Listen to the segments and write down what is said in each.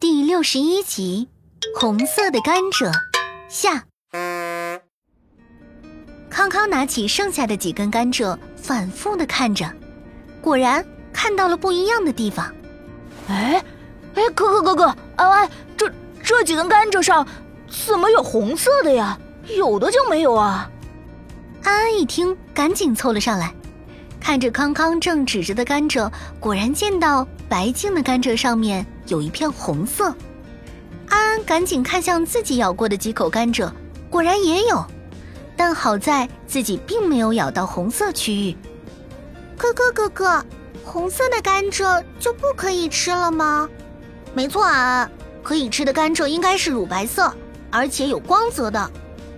第六十一集，红色的甘蔗下。康康拿起剩下的几根甘蔗，反复的看着，果然看到了不一样的地方。哎，哎，哥哥哥哥，安安，这这几根甘蔗上怎么有红色的呀？有的就没有啊。安安一听，赶紧凑了上来，看着康康正指着的甘蔗，果然见到白净的甘蔗上面有一片红色。安安赶紧看向自己咬过的几口甘蔗，果然也有，但好在自己并没有咬到红色区域。哥哥哥哥，红色的甘蔗就不可以吃了吗？没错啊，可以吃的甘蔗应该是乳白色，而且有光泽的。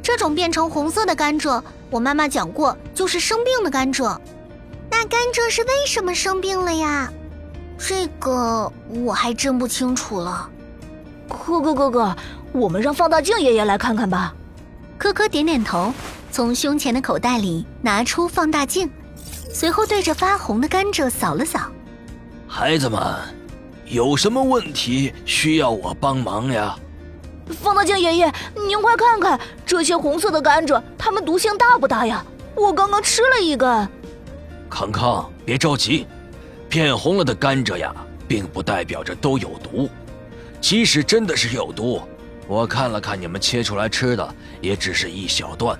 这种变成红色的甘蔗，我妈妈讲过，就是生病的甘蔗。那甘蔗是为什么生病了呀？这个我还真不清楚了。哥哥哥哥，我们让放大镜爷爷来看看吧。科科点点头，从胸前的口袋里拿出放大镜，随后对着发红的甘蔗扫了扫。孩子们，有什么问题需要我帮忙呀？放大镜爷爷，您快看看这些红色的甘蔗，它们毒性大不大呀？我刚刚吃了一根。康康，别着急，变红了的甘蔗呀，并不代表着都有毒。即使真的是有毒，我看了看你们切出来吃的，也只是一小段，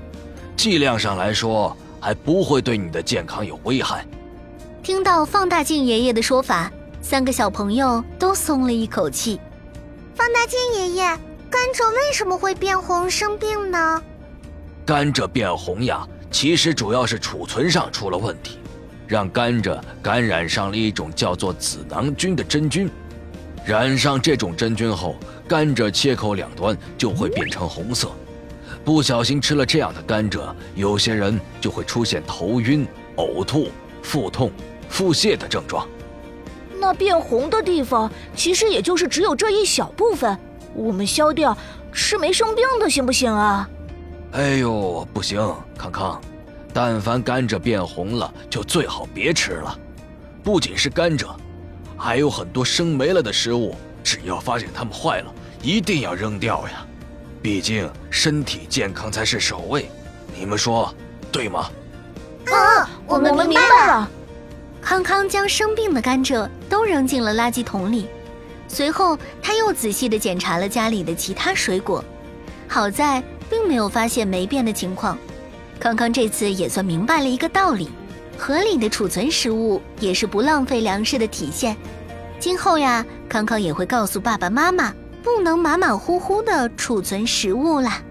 剂量上来说还不会对你的健康有危害。听到放大镜爷爷的说法，三个小朋友都松了一口气。放大镜爷爷。甘蔗为什么会变红生病呢？甘蔗变红呀，其实主要是储存上出了问题，让甘蔗感染上了一种叫做紫囊菌的真菌。染上这种真菌后，甘蔗切口两端就会变成红色。不小心吃了这样的甘蔗，有些人就会出现头晕、呕吐、腹痛、腹泻的症状。那变红的地方，其实也就是只有这一小部分。我们消掉，吃没生病的行不行啊？哎呦，不行，康康，但凡甘蔗变红了，就最好别吃了。不仅是甘蔗，还有很多生没了的食物，只要发现它们坏了，一定要扔掉呀。毕竟身体健康才是首位，你们说对吗？嗯，我们明白了。康康将生病的甘蔗都扔进了垃圾桶里。随后，他又仔细地检查了家里的其他水果，好在并没有发现霉变的情况。康康这次也算明白了一个道理：合理的储存食物也是不浪费粮食的体现。今后呀，康康也会告诉爸爸妈妈，不能马马虎虎的储存食物啦。